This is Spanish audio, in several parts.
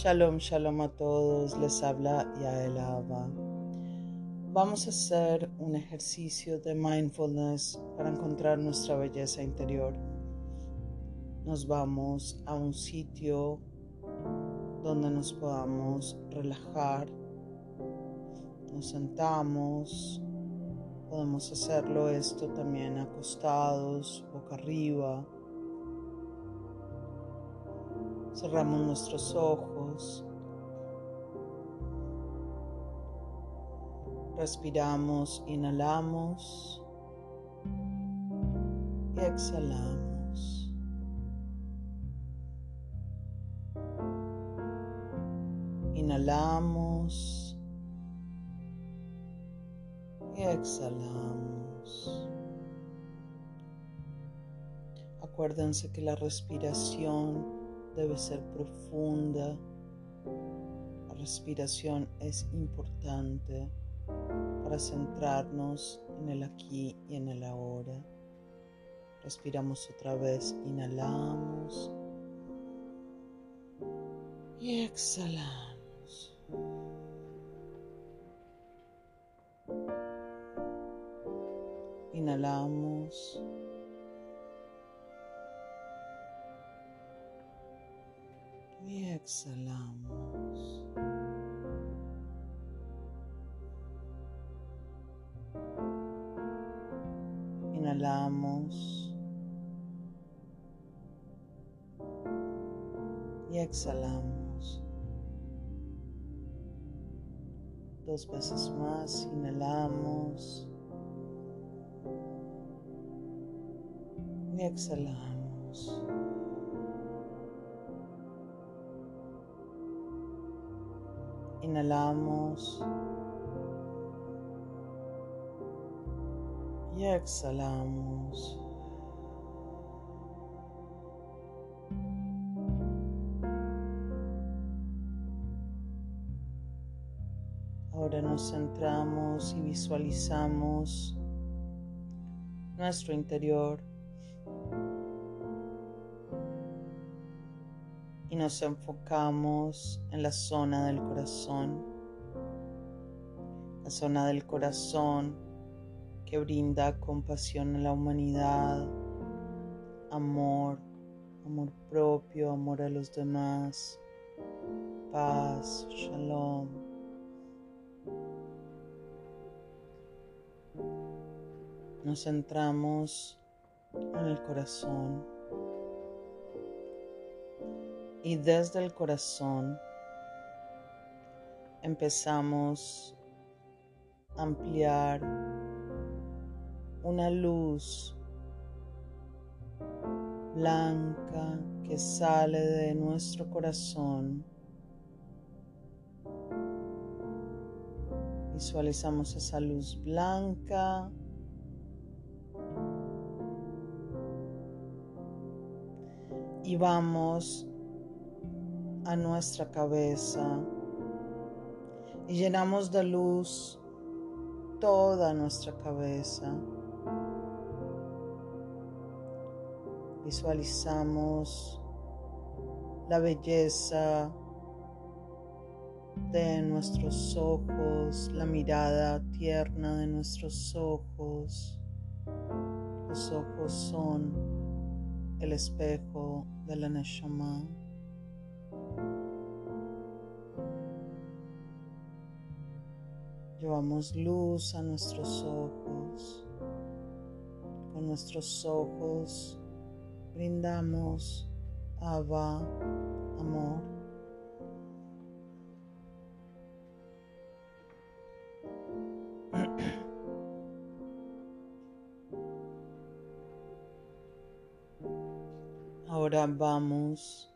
Shalom, shalom a todos, les habla Yael Abba. Vamos a hacer un ejercicio de mindfulness para encontrar nuestra belleza interior. Nos vamos a un sitio donde nos podamos relajar. Nos sentamos. Podemos hacerlo esto también acostados, boca arriba Cerramos nuestros ojos. Respiramos, inhalamos y exhalamos. Inhalamos y exhalamos. Acuérdense que la respiración debe ser profunda. La respiración es importante para centrarnos en el aquí y en el ahora. Respiramos otra vez, inhalamos y exhalamos. Inhalamos. Y exhalamos. Inhalamos y exhalamos. Dos veces más, inhalamos y exhalamos. Inhalamos. Y exhalamos. Ahora nos centramos y visualizamos nuestro interior nos enfocamos en la zona del corazón, la zona del corazón que brinda compasión a la humanidad, amor, amor propio, amor a los demás, paz, shalom. Nos centramos en el corazón y desde el corazón empezamos a ampliar una luz blanca que sale de nuestro corazón. Visualizamos esa luz blanca. Y vamos a nuestra cabeza y llenamos de luz toda nuestra cabeza. Visualizamos la belleza de nuestros ojos, la mirada tierna de nuestros ojos. Los ojos son el espejo de la Neshama. Llevamos luz a nuestros ojos. Con nuestros ojos brindamos Abba, amor. Ahora vamos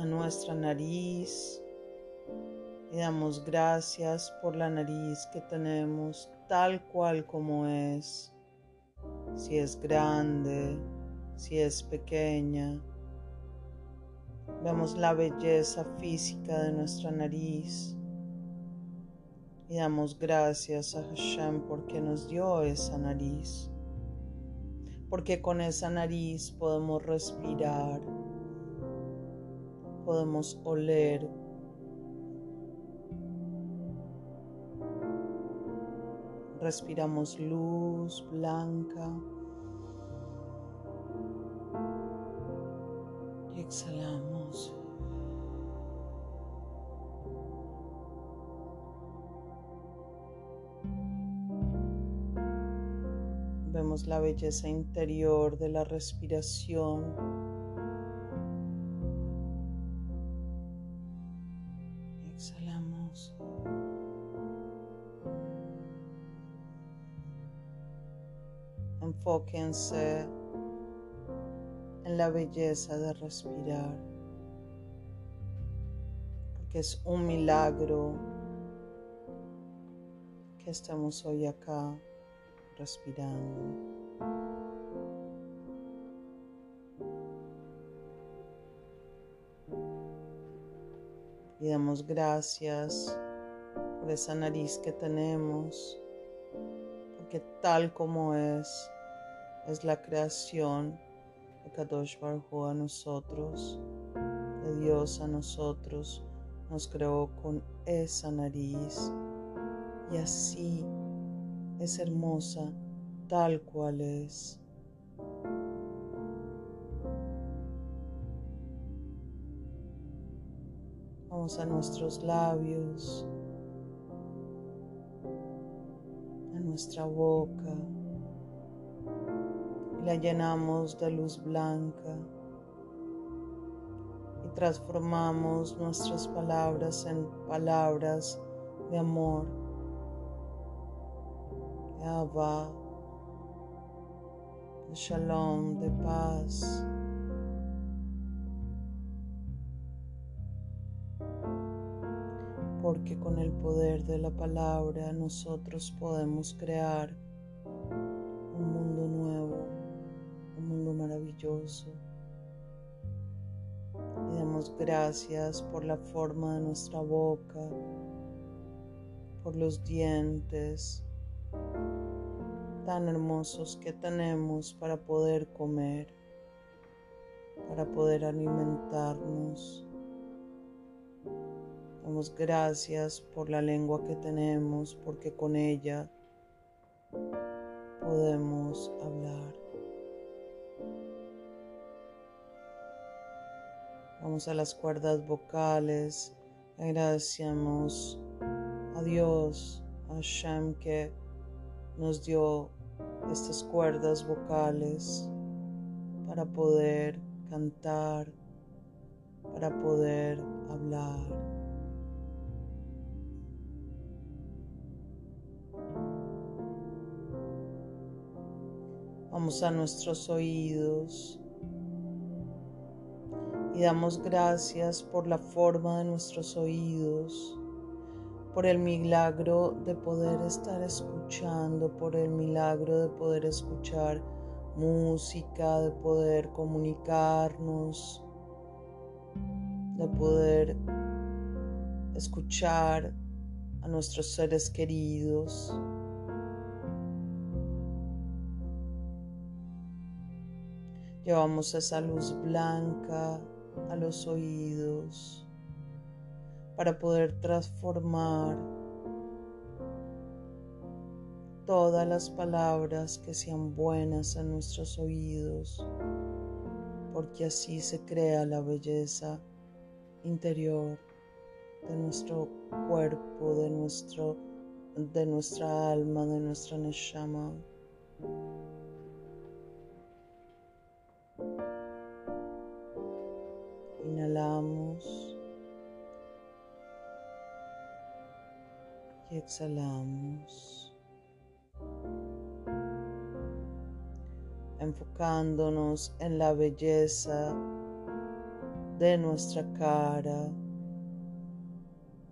a nuestra nariz. Y damos gracias por la nariz que tenemos tal cual como es, si es grande, si es pequeña. Vemos la belleza física de nuestra nariz. Y damos gracias a Hashem porque nos dio esa nariz, porque con esa nariz podemos respirar podemos oler respiramos luz blanca y exhalamos. Vemos la belleza interior de la respiración. Enfóquense en la belleza de respirar, porque es un milagro que estamos hoy acá respirando. Y damos gracias por esa nariz que tenemos, porque tal como es, es la creación de Kadosh Baruj a nosotros, de Dios a nosotros, nos creó con esa nariz y así es hermosa tal cual es. Vamos a nuestros labios, a nuestra boca y la llenamos de luz blanca y transformamos nuestras palabras en palabras de amor de de shalom, de paz. Porque con el poder de la palabra nosotros podemos crear Y damos gracias por la forma de nuestra boca, por los dientes, tan hermosos que tenemos para poder comer, para poder alimentarnos. Damos gracias por la lengua que tenemos, porque con ella podemos hablar. Vamos a las cuerdas vocales. Agradecemos a Dios, a Shem que nos dio estas cuerdas vocales para poder cantar, para poder hablar. Vamos a nuestros oídos damos gracias por la forma de nuestros oídos por el milagro de poder estar escuchando, por el milagro de poder escuchar música, de poder comunicarnos, de poder escuchar a nuestros seres queridos. Llevamos esa luz blanca a los oídos para poder transformar todas las palabras que sean buenas en nuestros oídos, porque así se crea la belleza interior de nuestro cuerpo, de, nuestro, de nuestra alma, de nuestra neshama. Inhalamos. y exhalamos. Enfocándonos en la belleza de nuestra cara,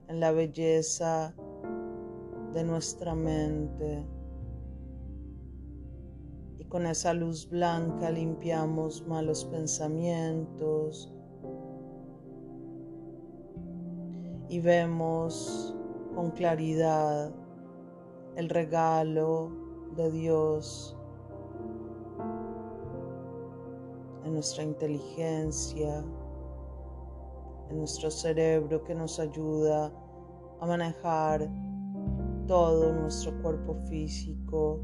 en la belleza de nuestra mente. Y con esa luz blanca limpiamos malos pensamientos y vemos con claridad el regalo de Dios en nuestra inteligencia, en nuestro cerebro que nos ayuda a manejar todo nuestro cuerpo físico,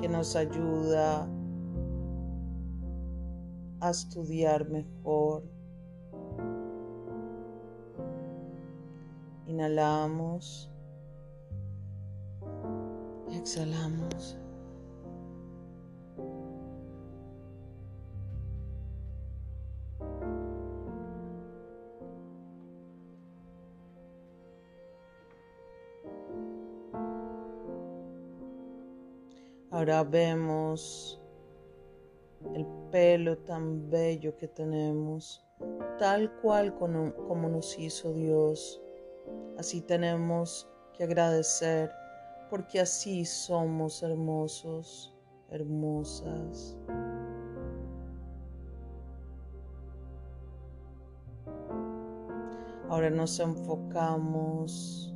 que nos ayuda a estudiar mejor. Inhalamos. Exhalamos. Ahora vemos el pelo tan bello que tenemos, tal cual como, nos hizo Dios. Así tenemos que agradecer porque así somos hermosos, hermosas. Ahora nos enfocamos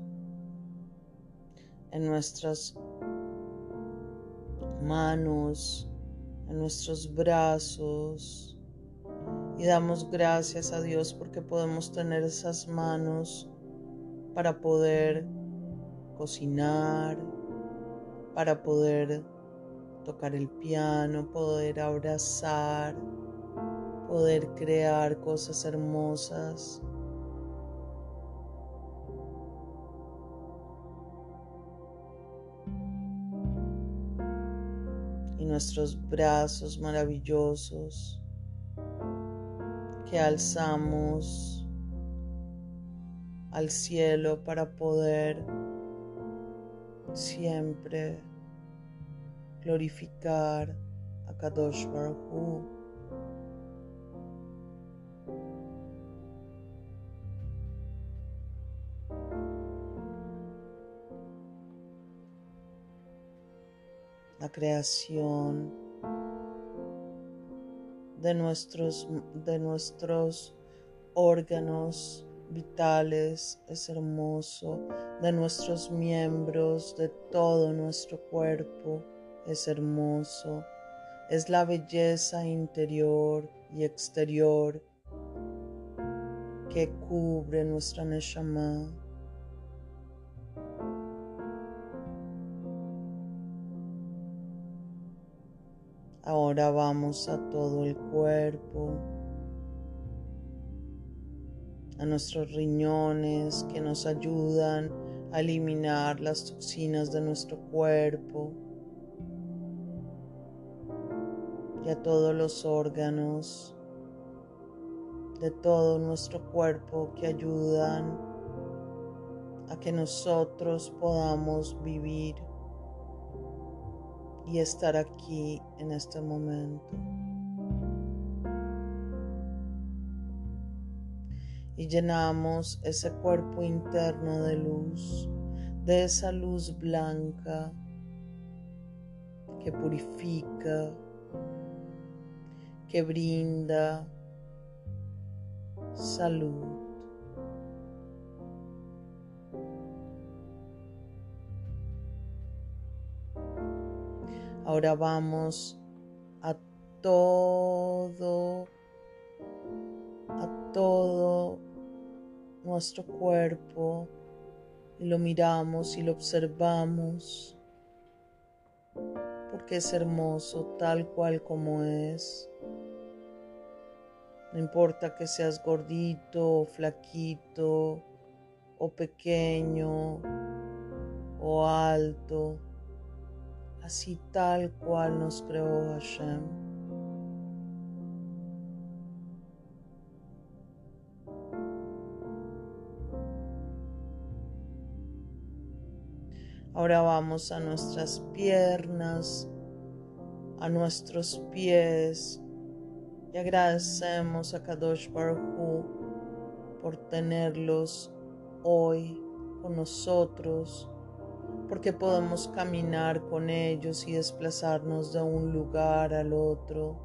en nuestras manos, en nuestros brazos. Y damos gracias a Dios porque podemos tener esas manos para poder cocinar, para poder tocar el piano, poder abrazar, poder crear cosas hermosas. nuestros brazos maravillosos que alzamos al cielo para poder siempre glorificar a Kadosh Baruch la creación de nuestros, de nuestros órganos vitales es hermoso, de nuestros miembros, de todo nuestro cuerpo es hermoso, es la belleza interior y exterior que cubre nuestra Neshama. Ahora vamos a todo el cuerpo, a nuestros riñones que nos ayudan a eliminar las toxinas de nuestro cuerpo y a todos los órganos de todo nuestro cuerpo que ayudan a que nosotros podamos vivir y estar aquí en este momento. Y llenamos ese cuerpo interno de luz, de esa luz blanca que purifica, que brinda salud. Ahora vamos a todo, a todo nuestro cuerpo y lo miramos y lo observamos porque es hermoso tal cual como es. No importa que seas gordito o flaquito o pequeño o alto así tal cual nos creó Hashem. Ahora vamos a nuestras piernas, a nuestros pies y agradecemos a Kadosh Baruch por tenerlos hoy con nosotros porque podemos caminar con ellos y desplazarnos de un lugar al otro.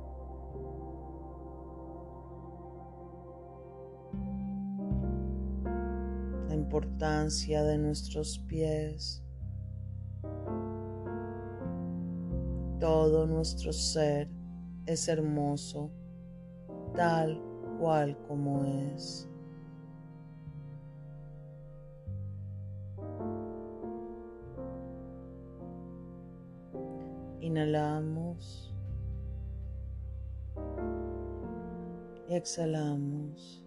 La importancia de nuestros pies. Todo nuestro ser es hermoso, tal cual como es. Inhalamos. Exhalamos.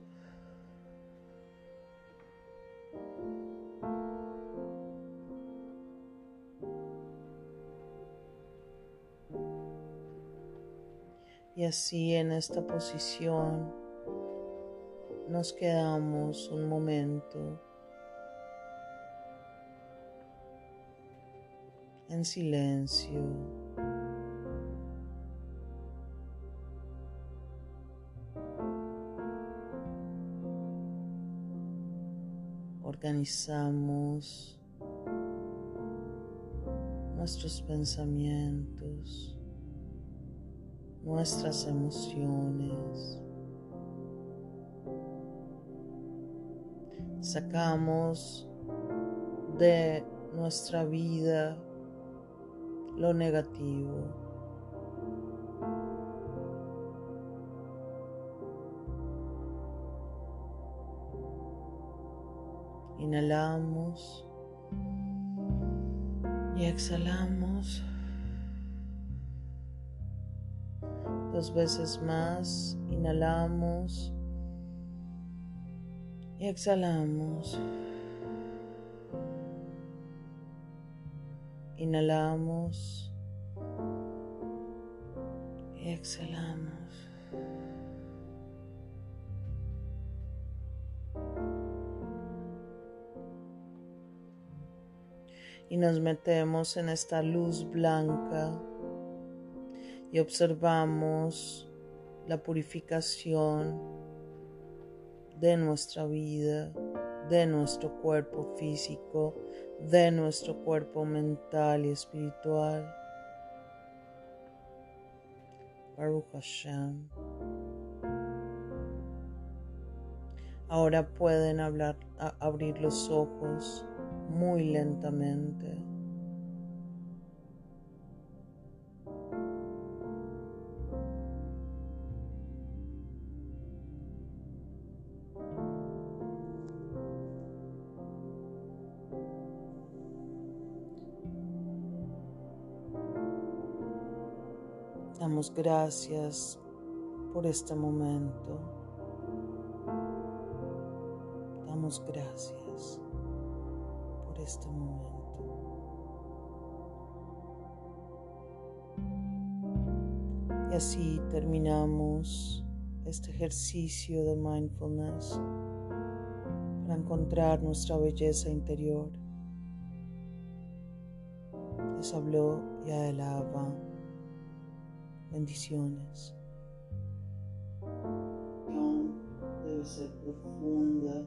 Y así en esta posición nos quedamos un momento en silencio. Organizamos nuestros pensamientos nuestras emociones. Sacamos de nuestra vida lo negativo. Inhalamos y exhalamos. Dos veces más. Inhalamos y exhalamos. Inhalamos y exhalamos. Y nos metemos en esta luz blanca y observamos la purificación de nuestra vida, de nuestro cuerpo físico, de nuestro cuerpo mental y espiritual. Baruch Hashem. Ahora pueden abrir los ojos muy lentamente. Gracias por este momento. Damos gracias por este momento. Y así terminamos este ejercicio de mindfulness para encontrar nuestra belleza interior. Les habló Yaelava. Bendiciones. Debe ser profunda.